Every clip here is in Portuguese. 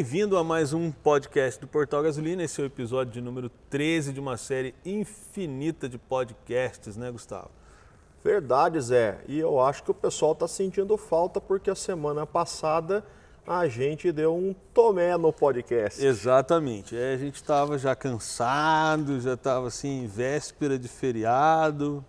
Bem-vindo a mais um podcast do Portal Gasolina. Esse é o episódio de número 13 de uma série infinita de podcasts, né, Gustavo? Verdade, Zé. E eu acho que o pessoal está sentindo falta porque a semana passada a gente deu um tomé no podcast. Exatamente. É, a gente estava já cansado, já estava assim, véspera de feriado.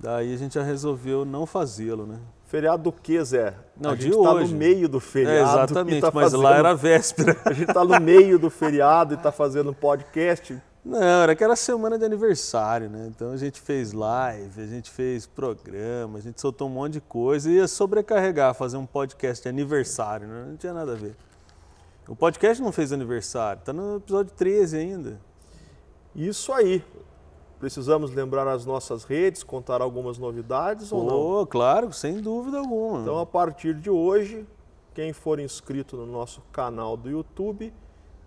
Daí a gente já resolveu não fazê-lo, né? Feriado do que, Zé? Não, a gente está no meio do feriado. É, exatamente, tá mas fazendo... lá era véspera. A gente está no meio do feriado e está fazendo um podcast. Não, era que era semana de aniversário, né? Então a gente fez live, a gente fez programa, a gente soltou um monte de coisa e ia sobrecarregar fazer um podcast de aniversário, né? Não tinha nada a ver. O podcast não fez aniversário, tá no episódio 13 ainda. Isso aí. Precisamos lembrar as nossas redes, contar algumas novidades ou não? Oh, claro, sem dúvida alguma. Então, a partir de hoje, quem for inscrito no nosso canal do YouTube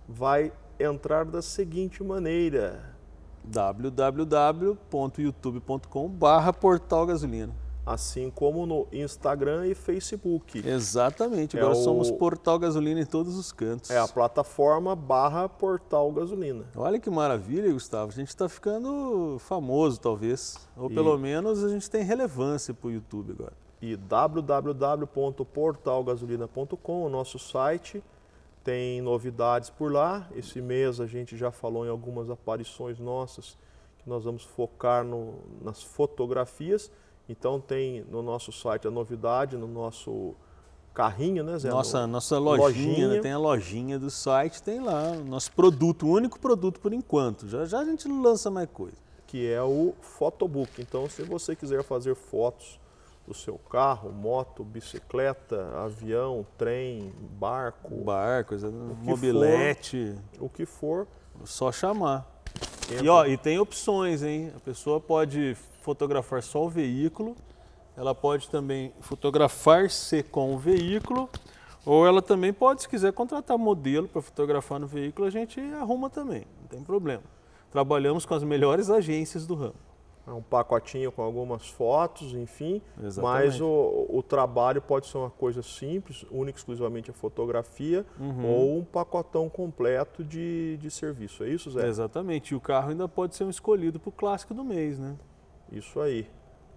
vai entrar da seguinte maneira: www.youtube.com/barra Portal Gasolina. Assim como no Instagram e Facebook. Exatamente. É Agora o- somos Portal Gasolina em todos os cantos. É a plataforma barra Portal Gasolina. Olha que maravilha, Gustavo. A gente está ficando famoso, talvez. Ou E- pelo menos a gente tem relevância para o YouTube agora. E www.portalgasolina.com, o nosso site, tem novidades por lá. Esse mês a gente já falou em algumas aparições nossas que nós vamos focar no- nas fotografias. Então tem no nosso site a novidade, no nosso carrinho, né, Zé? Nossa, No- nossa lojinha, lojinha. né? tem a lojinha do site, tem lá o nosso produto, o único produto por enquanto. Já já a gente lança mais coisa. que é o Photobook. Então, se você quiser fazer fotos do seu carro, moto, bicicleta, avião, trem, barco, Bar, coisa, que mobilete, o que for, só chamar. Entra. E, ó, e tem opções, hein? A pessoa pode fotografar só o veículo, ela pode também fotografar-se com o veículo, ou ela também pode, se quiser, contratar modelo para fotografar no veículo, a gente arruma também, não tem problema. Trabalhamos com as melhores agências do ramo. É um pacotinho com algumas fotos, enfim. Exatamente. Mas o, o trabalho pode ser uma coisa simples, única e exclusivamente a fotografia, Uhum. ou um pacotão completo de, de serviço. É isso, Zé? Exatamente. E o carro ainda pode ser um escolhido para o clássico do mês, né? Isso aí.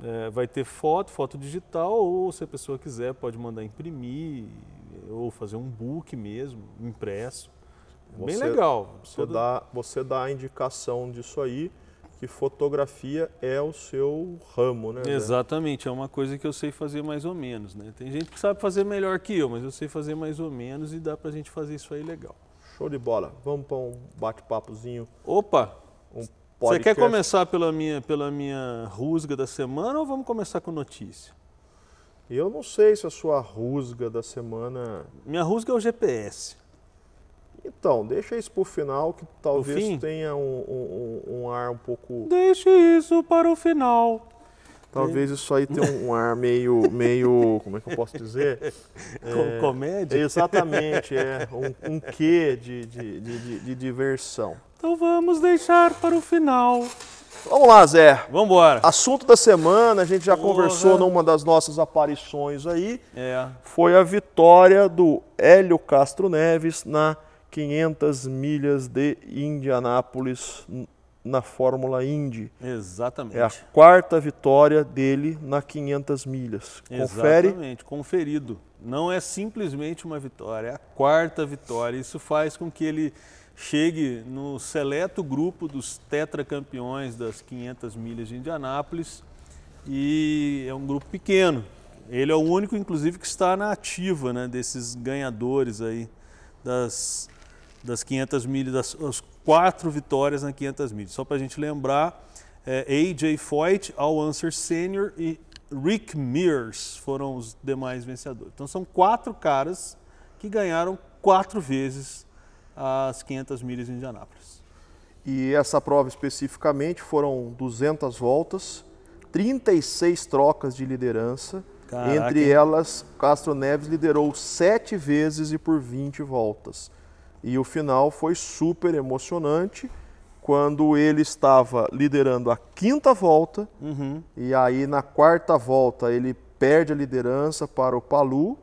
É, vai ter foto, foto digital, ou se a pessoa quiser, pode mandar imprimir, ou fazer um book mesmo, impresso. É Bem Você- legal. Você Todo- dá, você dá a indicação disso aí, que fotografia é o seu ramo, né? Exatamente, é uma coisa que eu sei fazer mais ou menos, né? Tem gente que sabe fazer melhor que eu, mas eu sei fazer mais ou menos e dá pra gente fazer isso aí legal. Show de bola. Vamos para um bate-papozinho, Opa, um você quer começar pela minha, pela minha rusga da semana ou vamos começar com notícia? Eu não sei se a sua rusga da semana... Minha rusga é o GPS. Então, deixa isso pro final, que talvez tenha um, um- um- ar um pouco... Deixe isso para o final. Talvez isso aí tenha um ar meio, meio, como é que eu posso dizer? Com- comédia? Exatamente, é um, um quê de, de, de, de- de diversão. Então vamos deixar para o final. Vamos lá, Zé. Vamos embora. Assunto da semana, a gente já Porra. conversou numa das nossas aparições aí, É, foi a vitória do Hélio Castro Neves na 500 milhas de Indianápolis na Fórmula Indy. exatamente. É a quarta vitória dele na 500 milhas. Confere. Exatamente, conferido. Não é simplesmente uma vitória, é a quarta vitória. Isso faz com que ele chegue no seleto grupo dos tetracampeões das 500 milhas de Indianápolis e é um grupo pequeno. Ele é o único, inclusive, que está na ativa né, desses ganhadores aí das, das 500 milhas, das as quatro vitórias na 500 milhas. Só para a gente lembrar, é, AJ Foyt, Al Unser Senior e Rick Mears foram os demais vencedores. Então são quatro caras que ganharam quatro vezes as 500 milhas de Indianápolis. E essa prova especificamente foram 200 voltas, 36 trocas de liderança. Caraca, Entre elas, Castro Neves liderou sete vezes e por 20 voltas. E o final foi super emocionante quando ele estava liderando a quinta volta Uhum. e aí na quarta volta ele perde a liderança para o Palu,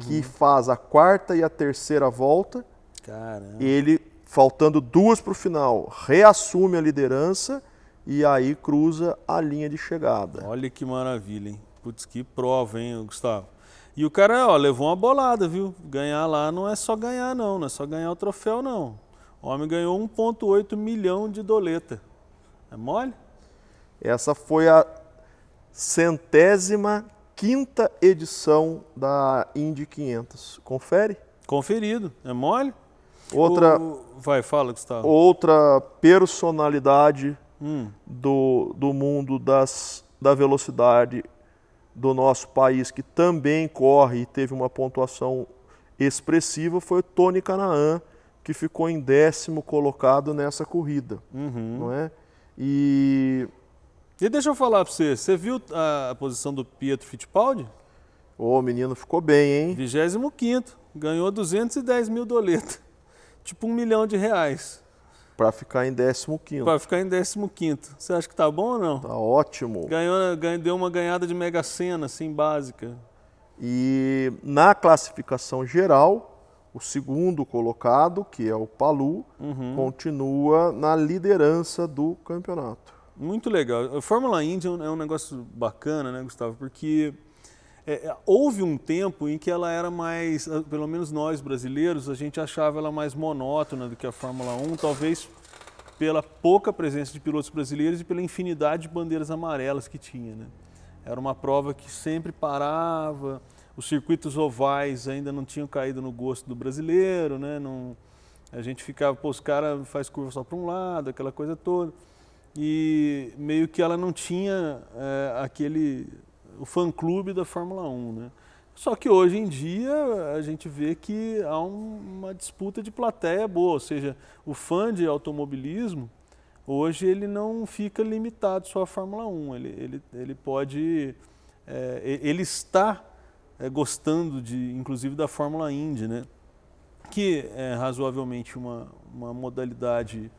que faz a quarta e a terceira volta Caramba. Ele, faltando duas para o final, reassume a liderança e aí cruza a linha de chegada. Olha que maravilha, hein? Putz, que prova, hein, Gustavo? E o cara, ó, levou uma bolada, viu? Ganhar lá não é só ganhar, não. Não é só ganhar o troféu, não. O homem ganhou 1,8 milhão de doleta. É mole? Essa foi a centésima quinta edição da Indy 500. Confere? Conferido. É mole? Outra, O- Vai, fala, Gustavo. outra personalidade Hum, do, do mundo das, da velocidade do nosso país, que também corre e teve uma pontuação expressiva, foi o Tony Canaan, que ficou em décimo colocado nessa corrida. uhum. Não é? E E deixa eu falar pra você, você viu a, posição do Pietro Fittipaldi? o menino ficou bem, hein? 25 ganhou 210 mil doletas. Tipo um milhão de reais. Para ficar em décimo quinto. Pra ficar em 15 Você acha que tá bom ou não? Tá ótimo. Ganhou, ganhou, deu uma ganhada de mega sena, assim, básica. E na classificação geral, o segundo colocado, que é o Palu, Uhum. continua na liderança do campeonato. Muito legal. A Fórmula Indy é um, é um negócio bacana, né, Gustavo? Porque é, é, houve um tempo em que ela era mais, ah, pelo menos nós brasileiros, a gente achava ela mais monótona do que a Fórmula 1, talvez pela pouca presença de pilotos brasileiros e pela infinidade de bandeiras amarelas que tinha, né? Era uma prova que sempre parava, os circuitos ovais ainda não tinham caído no gosto do brasileiro, né? Não, a gente ficava, pô, os caras faz curva só para um lado, aquela coisa toda. E meio que ela não tinha é, aquele o fã-clube da Fórmula 1, né? Só que hoje em dia a gente vê que há um- uma disputa de plateia boa, ou seja, o fã de automobilismo hoje ele não fica limitado só à Fórmula 1, ele, ele, ele pode, é, ele está é, gostando de, inclusive da Fórmula Indy, né? Que é razoavelmente uma, uma modalidade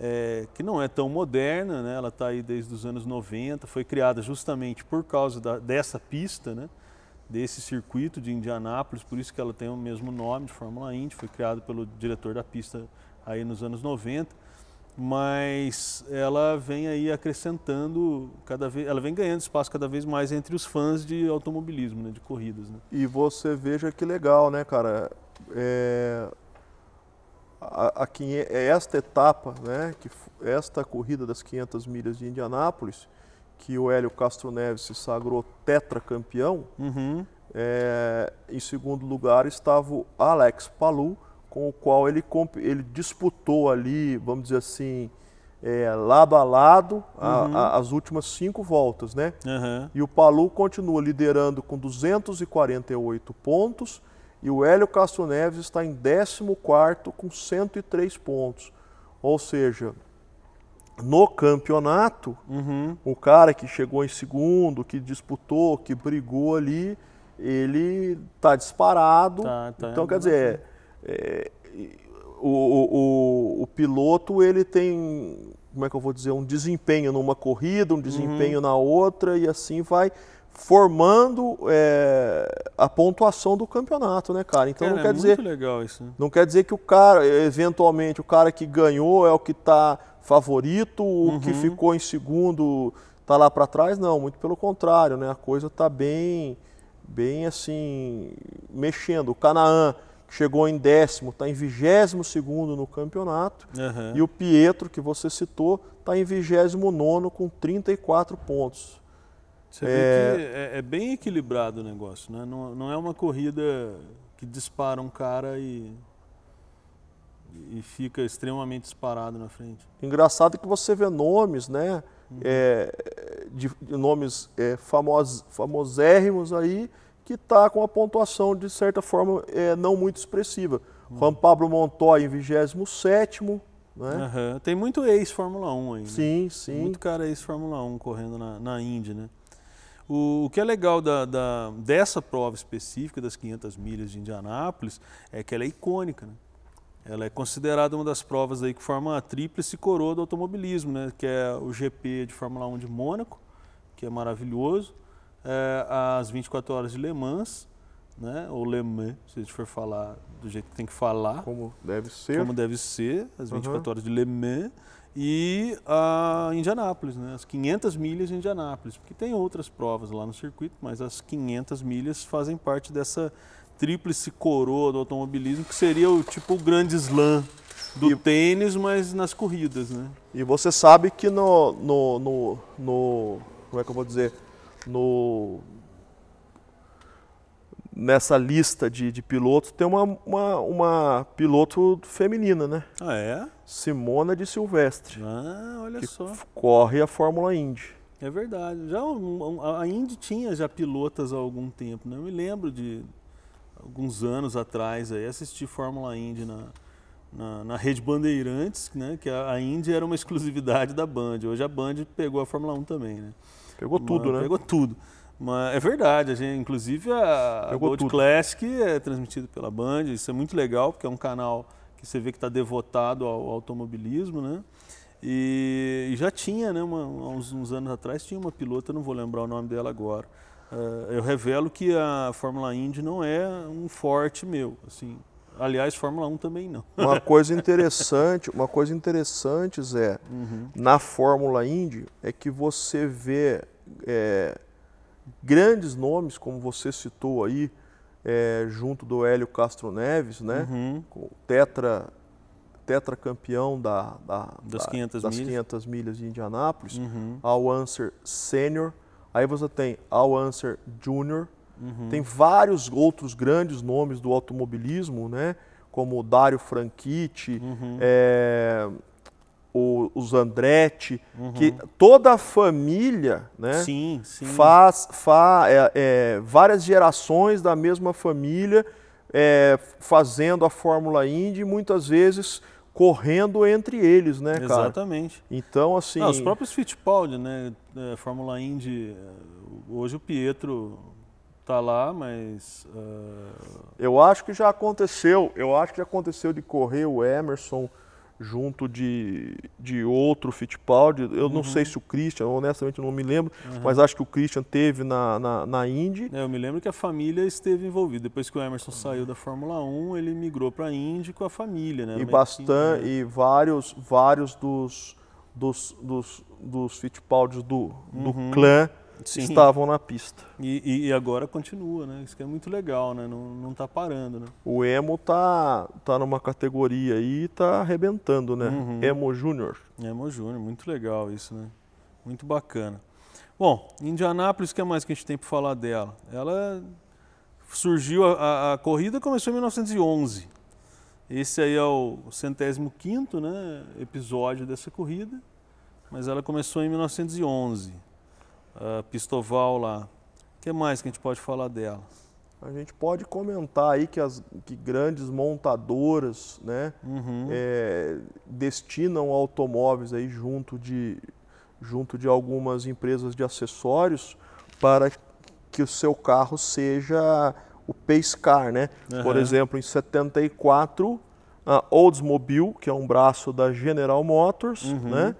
é, que não é tão moderna, né? ela está aí desde os anos 90, foi criada justamente por causa da- dessa pista, né? desse circuito de Indianápolis, por isso que ela tem o mesmo nome de Fórmula Indy, foi criado pelo diretor da pista aí nos anos 90, mas ela vem aí acrescentando cada vez, ela vem ganhando espaço cada vez mais entre os fãs de automobilismo, né? de corridas. Né? E você veja que legal, né, cara? É, a, a quinhe- é esta etapa, né, que esta corrida das 500 milhas de Indianápolis, que o Hélio Castro Neves se sagrou tetracampeão, Uhum. é, em segundo lugar estava o Alex Palu, com o qual ele, ele disputou ali, vamos dizer assim, é, lado a lado a- Uhum. a- as últimas cinco voltas, né? Aham. E o Palu continua liderando com 248 pontos e o Hélio Castro Neves está em 14º com 103 pontos. Ou seja, no campeonato, Uhum. o cara que chegou em segundo, que disputou, que brigou ali, ele está disparado. Tá, tá então, quer dizer, é, o, o- o- o piloto ele tem, como é que eu vou dizer, um desempenho numa corrida, um desempenho Uhum. na outra e assim vai formando é, a pontuação do campeonato, né, cara? Então Cara, não é quer dizer muito legal isso. né? não quer dizer que o cara, eventualmente, o cara que ganhou é o que está favorito, o que Uhum. ficou em segundo está lá para trás, não, muito pelo contrário, né? A coisa está bem, bem assim, mexendo. O Canaã, que chegou em décimo, está em vigésimo segundo no campeonato, Aham. e o Pietro, que você citou, está em vigésimo nono com 34 pontos. Você vê que é, é bem equilibrado o negócio, né? Não, não é uma corrida que dispara um cara e, e fica extremamente disparado na frente. Engraçado que você vê nomes, né? é, de, de nomes é, famos, famosérrimos aí, que está com a pontuação, de certa forma, é, não muito expressiva. Juan Pablo Montoya em 27 né? Aham. Tem muito ex-Fórmula 1 aí, né? Sim, sim. Muito cara ex-Fórmula 1 correndo na, na Indy, né? O, o que é legal da, da- dessa prova específica das 500 milhas de Indianápolis é que ela é icônica, né? Ela é considerada uma das provas aí que forma a tríplice coroa do automobilismo, né? Que é o GP de Fórmula 1 de Mônaco, que é maravilhoso, é, as 24 horas de Le Mans, né? Ou Le Mans, se a gente for falar do jeito que tem que falar. Como deve ser. Como deve ser, as 24 uhum. horas de Le Mans. E a Indianápolis, né? As 500 milhas de Indianápolis. Porque tem outras provas lá no circuito, mas as 500 milhas fazem parte dessa tríplice coroa do automobilismo, que seria o tipo o grande slam do e, tênis, mas nas corridas, né? E você sabe que no, no, no, no como é que eu vou dizer, no nessa lista de, de pilotos tem uma, uma, uma, piloto feminina, né? Ah, é? Simona de Silvestre. Ah, olha só. Corre a Fórmula Indy. É verdade. Já a Indy tinha já pilotas há algum tempo, né? Eu me lembro de alguns anos atrás aí assistir Fórmula Indy na, na, na, rede Bandeirantes, né? Que a, a Indy era uma exclusividade da Band. Hoje a Band pegou a Fórmula 1 também, né? Pegou tudo, né? Pegou tudo. Mas é verdade, a gente, inclusive a, a Gold tudo. Classic é transmitida pela Band, isso é muito legal, porque é um canal que você vê que está devotado ao, ao, automobilismo, né? E, e já tinha, né, uma, uns, uns, anos atrás, tinha uma pilota, não vou lembrar o nome dela agora. Uh, eu revelo que a Fórmula Indy não é um forte meu, assim. Aliás, Fórmula 1 também não. Uma coisa interessante, uma coisa interessante, Zé, uhum. na Fórmula Indy é que você vê é, grandes nomes, como você citou aí, é, junto do Hélio Castro Neves, né? Uhum. Tetra, tetra campeão da, da, das, 500, das milhas. 500 milhas de Indianápolis, uhum. Al Answer Sênior. Aí você tem Al Answer Júnior. Uhum. Tem vários outros grandes nomes do automobilismo, né? Como Dário Franchitti, uhum. é, o, os Andretti, uhum. que toda a família né, sim, sim. faz, faz é, é, várias gerações da mesma família é, fazendo a Fórmula Indy, muitas vezes correndo entre eles, né, cara? Exatamente. Então, assim... Não, os próprios Fittipaldi, né, é, Fórmula Indy, hoje o Pietro tá lá, mas... Uh... Eu acho que já aconteceu, eu acho que já aconteceu de correr o Emerson junto de, de outro Fittipaldi. Eu uhum. não sei se o Christian, honestamente não me lembro, uhum. mas acho que o Christian teve na, na, na Indy. É, eu me lembro que a família esteve envolvida. Depois que o Emerson saiu da Fórmula 1, ele migrou para a Indy com a família. Né? E, bastante, e vários, vários dos, dos, dos, dos Fittipaldis do, do uhum. clã Sim. estavam na pista. E, e, agora continua, né? Isso que é muito legal, né? Não, não tá parando, né? O Emo tá, tá numa categoria aí e tá arrebentando, né? Uhum. Emo Júnior. Emo Júnior, muito legal isso, né? Muito bacana. Bom, Indianápolis, o que mais que a gente tem para falar dela? Ela surgiu, a, a, corrida começou em 1911. Esse aí é o centésimo quinto né, episódio dessa corrida, mas ela começou em 1911 uh, Pistoval lá. O que mais que a gente pode falar dela? A gente pode comentar aí que as que grandes montadoras né, uhum. é, destinam automóveis aí junto de, junto de algumas empresas de acessórios para que o seu carro seja o pace car, né? Uhum. Por exemplo, em 74, a Oldsmobile, que é um braço da General Motors, uhum. né?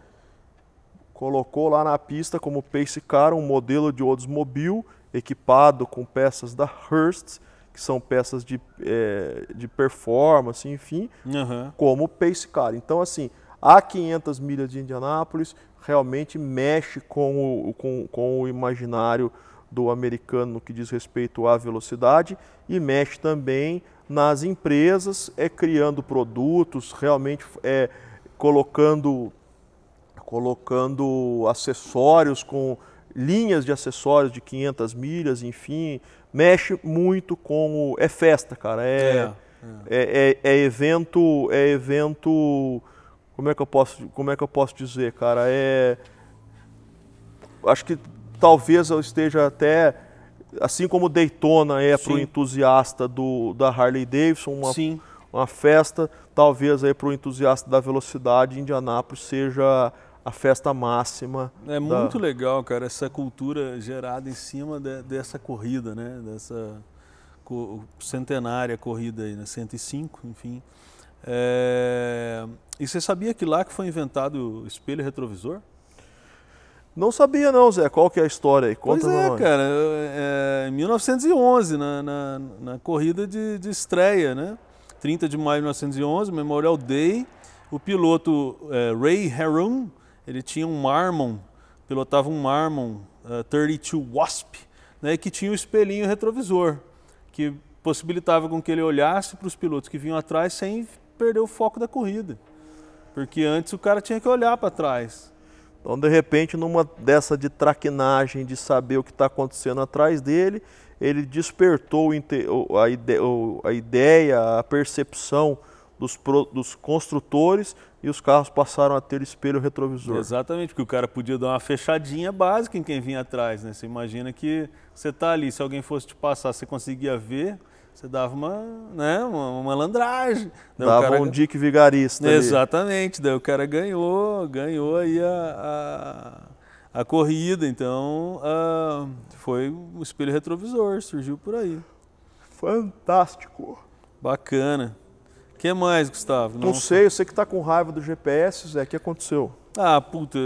Colocou lá na pista como pace car um modelo de Oldsmobile equipado com peças da Hearst, que são peças de, é, de performance, enfim, uhum. como pace car. Então, assim, a 500 milhas de Indianápolis realmente mexe com o, com, com o imaginário do americano no que diz respeito à velocidade e mexe também nas empresas, é criando produtos, realmente é, colocando colocando acessórios com linhas de acessórios de 500 milhas, enfim, mexe muito com o, é festa, cara, é, é, é. é, é evento, é evento, como é que eu posso, como é que eu posso dizer, cara, é, acho que talvez eu esteja até assim como Daytona é para o entusiasta do, da Harley Davidson, uma, Sim. uma festa, talvez aí para o entusiasta da velocidade, Indianápolis seja a festa máxima. É da... muito legal, cara, essa cultura gerada em cima de, dessa corrida, né? Dessa co centenária corrida aí, né? 105, enfim. É... E você sabia que lá que foi inventado o espelho retrovisor? Não sabia não, Zé. Qual que é a história aí? Conta pois é, nós. cara. É, em 1911, na, na, na corrida de, de, estreia, né? 30 de maio de 1911, Memorial Day, o piloto é, Ray Harron, ele tinha um Marmon, pilotava um Marmon uh, 32 Wasp, né, que tinha o um espelhinho retrovisor, que possibilitava com que ele olhasse para os pilotos que vinham atrás sem perder o foco da corrida. Porque antes o cara tinha que olhar para trás. Então, de repente, numa dessa de traquinagem, de saber o que está acontecendo atrás dele, ele despertou a ideia, a percepção dos, dos construtores e os carros passaram a ter espelho retrovisor. Exatamente, porque o cara podia dar uma fechadinha básica em quem vinha atrás. Né? Você imagina que você está ali, se alguém fosse te passar, você conseguia ver, você dava uma, né, uma, uma malandragem. Dava cara... um dique vigarista. Exatamente, ali. daí o cara ganhou, ganhou aí a, a, a corrida, então uh, foi o espelho retrovisor, surgiu por aí. Fantástico. Bacana. O que mais, Gustavo? Não, Não sei, eu sei que está com raiva do GPS, Zé, o que aconteceu? Ah, puta,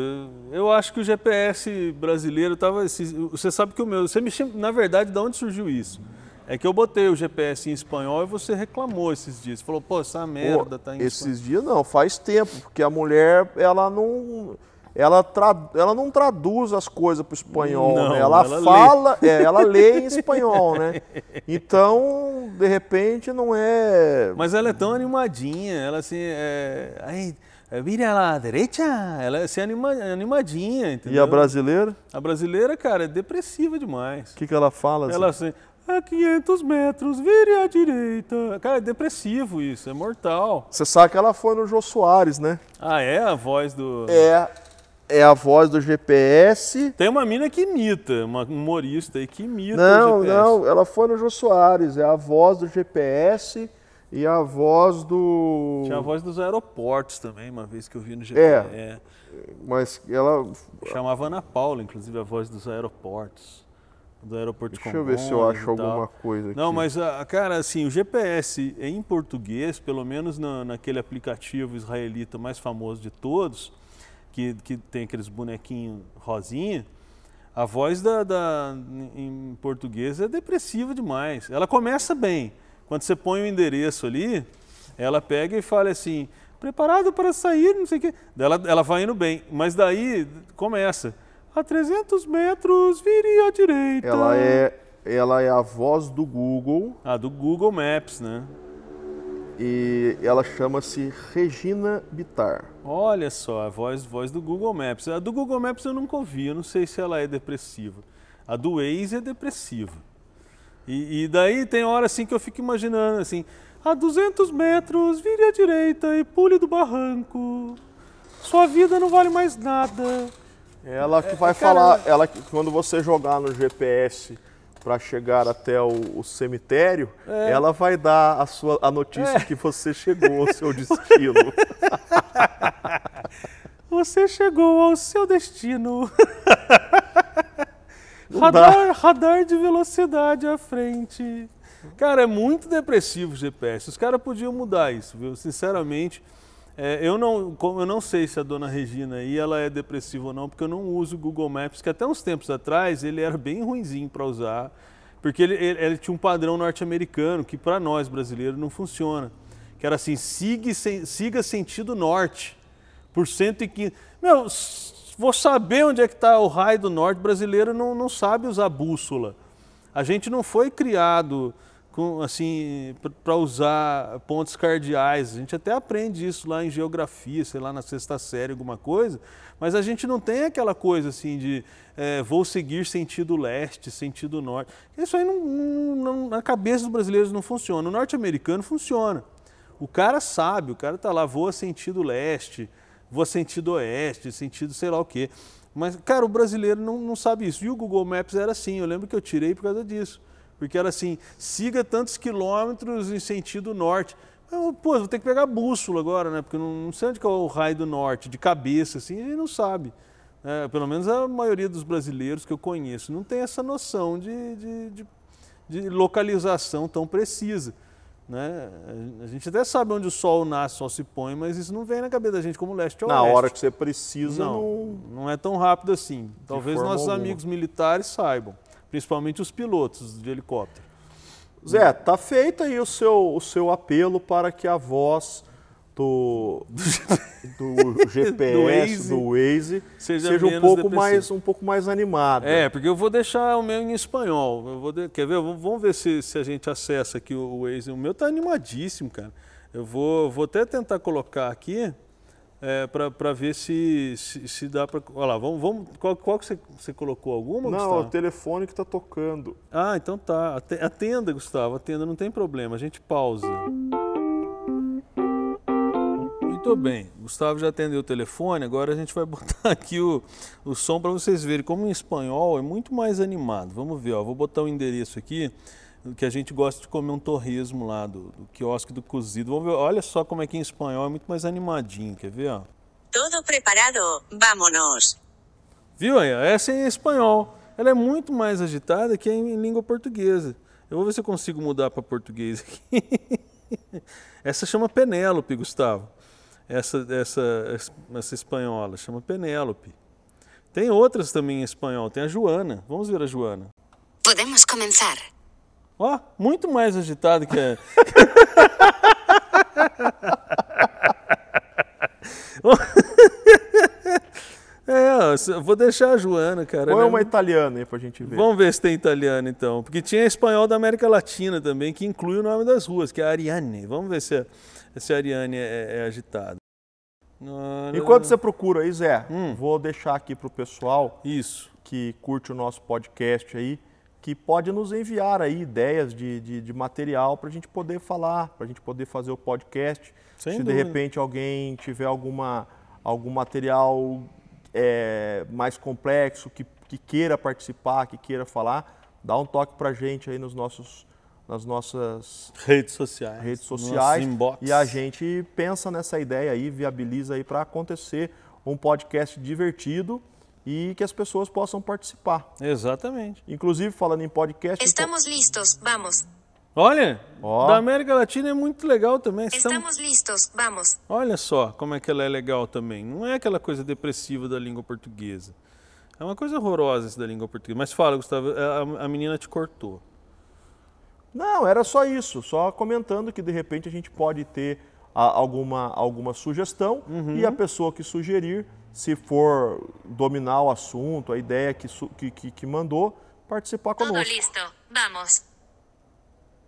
eu acho que o GPS brasileiro estava. Você sabe que o meu. Você me na verdade, de onde surgiu isso? É que eu botei o GPS em espanhol e você reclamou esses dias. Falou, pô, essa merda tá em Esses espanhol. dias não, faz tempo, porque a mulher, ela não. Ela, tra, ela não traduz as coisas para o espanhol, não, né? ela, ela fala, lê. É, ela lê em espanhol, né? Então, de repente, não é. Mas ela é tão animadinha, ela assim, é. Ai, vira lá à direita, ela é assim, anima, animadinha, entendeu? E a brasileira? A brasileira, cara, é depressiva demais. O que, que ela fala? Ela assim, a 500 metros, vire à direita. Cara, é depressivo isso, é mortal. Você sabe que ela foi no Jô Soares, né? Ah, é? A voz do. É. É a voz do GPS. Tem uma mina que imita, uma humorista aí que imita não, o GPS. Não, ela foi no Jô Soares. É a voz do GPS e a voz do. Tinha a voz dos aeroportos também, uma vez que eu vi no GPS. É. é. Mas ela. Chamava Ana Paula, inclusive, a voz dos aeroportos do aeroporto Deixa eu ver se eu acho alguma coisa aqui. Não, mas, ah, cara, assim, o GPS em português, pelo menos na, naquele aplicativo israelita mais famoso de todos, que, que tem aqueles bonequinhos rosinha, a voz da, da, em português é depressiva demais. Ela começa bem. Quando você põe o endereço ali, ela pega e fala assim, preparado para sair, não sei o quê. Ela, ela vai indo bem, mas daí começa a 300 metros, vire à direita. Ela é, ela é a voz do Google. Ah, do Google Maps, né? E ela chama-se Regina Bitar. Olha só, a voz, voz do Google Maps. A do Google Maps eu nunca ouvi, eu não sei se ela é depressiva. A do Waze é depressiva. E, e daí tem hora assim que eu fico imaginando assim, a 200 metros, vire à direita e pule do barranco. Sua vida não vale mais nada. Ela que é, vai falar, ela quando você jogar no GPS para chegar até o, o cemitério, é. ela vai dar a sua a notícia é. que você chegou ao seu destino. você chegou ao seu destino. radar, radar de velocidade à frente. Cara, é muito depressivo o GPS. Os caras podiam mudar isso, viu? Sinceramente. É, eu, não, eu não sei se a dona Regina aí ela é depressiva ou não, porque eu não uso o Google Maps, que até uns tempos atrás ele era bem ruinzinho para usar, porque ele, ele, ele, tinha um padrão norte-americano que para nós brasileiros não funciona, que era assim, siga, siga sentido norte, por 115... Meu, vou saber onde é que está o raio do norte, brasileiro não, não sabe usar bússola. A gente não foi criado com, assim, para usar pontos cardeais. A gente até aprende isso lá em geografia, sei lá, na sexta série, alguma coisa, mas a gente não tem aquela coisa assim de é, vou seguir sentido leste, sentido norte. Isso aí não, não, na cabeça dos brasileiros não funciona. O norte-americano funciona. O cara sabe, o cara está lá, voa sentido leste, voa sentido oeste, sentido sei lá o quê. Mas, cara, o brasileiro não, não sabe isso. E o Google Maps era assim, eu lembro que eu tirei por causa disso porque era assim, siga tantos quilômetros em sentido norte. Eu, pô, vou ter que pegar bússola agora, né? Porque não, não sei onde é o raio do norte, de cabeça, assim, ele não sabe. É, pelo menos a maioria dos brasileiros que eu conheço não tem essa noção de, de, de, de localização tão precisa. Né? A gente até sabe onde o sol nasce, o sol se põe, mas isso não vem na cabeça da gente como leste ou Na oeste. hora que você precisa, não, não. não é tão rápido assim. Talvez nossos alguma. amigos militares saibam, principalmente os pilotos de helicóptero. Zé, tá feito aí o seu, o seu apelo para que a voz do, do GPS, Do do Waze, Seja seja, um pouco depressivo. mais um pouco mais animada. É, porque eu vou deixar o meu em espanhol. Eu vou de- Quer ver? Vamos ver se, se a gente acessa aqui o, o Waze. O meu tá animadíssimo, cara. Eu vou, vou até tentar colocar aqui é, para ver se, se, se dá para. Olha lá, vamos, vamos, qual, qual que você, você colocou? Alguma, Não, Gustavo? o telefone que tá tocando. Ah, então tá. Ate- Atenda, Gustavo, atenda, não tem problema. A gente pausa. Muito bem, Gustavo já atendeu o telefone, agora a gente vai botar aqui o, o som para vocês verem como em espanhol é muito mais animado. Vamos ver, ó, vou botar o endereço aqui, que a gente gosta de comer um torresmo lá do, do quiosque do cozido. Vamos ver, olha só como é que em espanhol é muito mais animadinho, quer ver? Ó? Todo preparado, vámonos. Viu aí? Essa é em espanhol. Ela é muito mais agitada que em língua portuguesa. Eu vou ver se eu consigo mudar para português aqui. Essa chama Penélope, Gustavo. Essa, essa, essa espanhola chama Penélope. Tem outras também em espanhol. Tem a Joana. Vamos ver a Joana. Podemos comenzar. Ó, muito mais agitada que a. é, ó, eu vou deixar a Joana, cara. Ela é uma italiana aí pra gente ver. Vamos ver se tem italiano então. Porque tinha espanhol da América Latina também, que inclui o nome das ruas, que é Ariane. Vamos ver se a, se a Ariane é, é agitada. Enquanto você procura aí, Zé, Hum. vou deixar aqui pro pessoal Isso. que curte o nosso podcast aí, que pode nos enviar aí ideias de, de, de material para a gente poder falar, para a gente poder fazer o podcast. Sem Se de dúvida. repente alguém tiver alguma, algum material é, mais complexo, que, que queira participar, que queira falar, dá um toque para a gente aí nos nossos, nas nossas Redes sociais. redes sociais e a gente pensa nessa ideia aí, viabiliza aí para acontecer um podcast divertido e que as pessoas possam participar. Exatamente. Inclusive, falando em podcast. Estamos listos, vamos. Olha, Ó. da América Latina é muito legal também. Estamos- Estamos listos, vamos. Olha só como é que ela é legal também. Não é aquela coisa depressiva da língua portuguesa. É uma coisa horrorosa isso da língua portuguesa. Mas fala, Gustavo, a, a menina te cortou. Não, era só isso, só comentando que de repente a gente pode ter alguma, alguma sugestão Uhum. e a pessoa que sugerir, se for dominar o assunto, a ideia que, que, que, que mandou, participar Todo conosco. listo, vamos.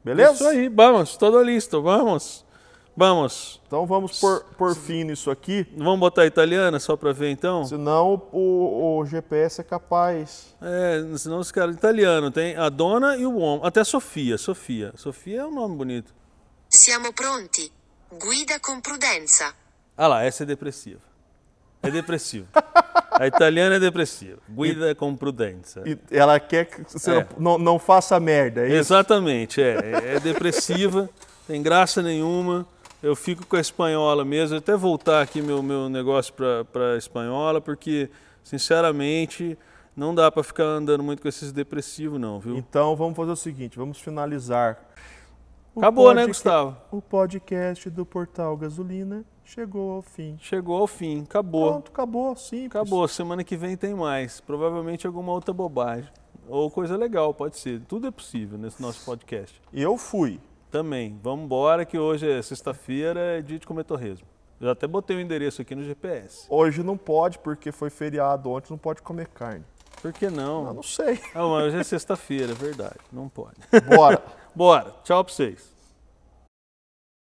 Beleza? Isso aí, vamos, todo listo, vamos. Vamos. Então vamos por, por fim nisso aqui, Vamos botar a italiana só para ver então? senão o, o GPS é capaz. É, senão os caras italiano tem a dona e o homem, até Sofia, Sofia. Sofia é um nome bonito. Siamo pronti. Guida com prudenza. Ah lá, essa é depressiva. É depressiva. a italiana é depressiva. Guida com prudência. E ela quer que você É. não, não faça merda, é isso? Exatamente, é. É depressiva, tem graça nenhuma. Eu fico com a espanhola mesmo. Até voltar aqui meu, meu negócio para a espanhola, porque, sinceramente, não dá para ficar andando muito com esses depressivos, não, viu? Então vamos fazer o seguinte, vamos finalizar. O Acabou, né, Gustavo? O podcast do Portal Gasolina chegou ao fim. Chegou ao fim, acabou. Pronto, acabou, simples. Acabou, semana que vem tem mais. Provavelmente alguma outra bobagem. Ou coisa legal, pode ser. Tudo é possível nesse nosso podcast. E eu fui. Também. Vamos embora que hoje é sexta-feira, é dia de comer torresmo. Eu até botei o endereço aqui no GPS. Hoje não pode, porque foi feriado ontem, não pode comer carne. Por que Eu não? não sei. Ah, mas hoje é sexta-feira, é verdade. Não pode. Bora. Bora. Tchau pra vocês.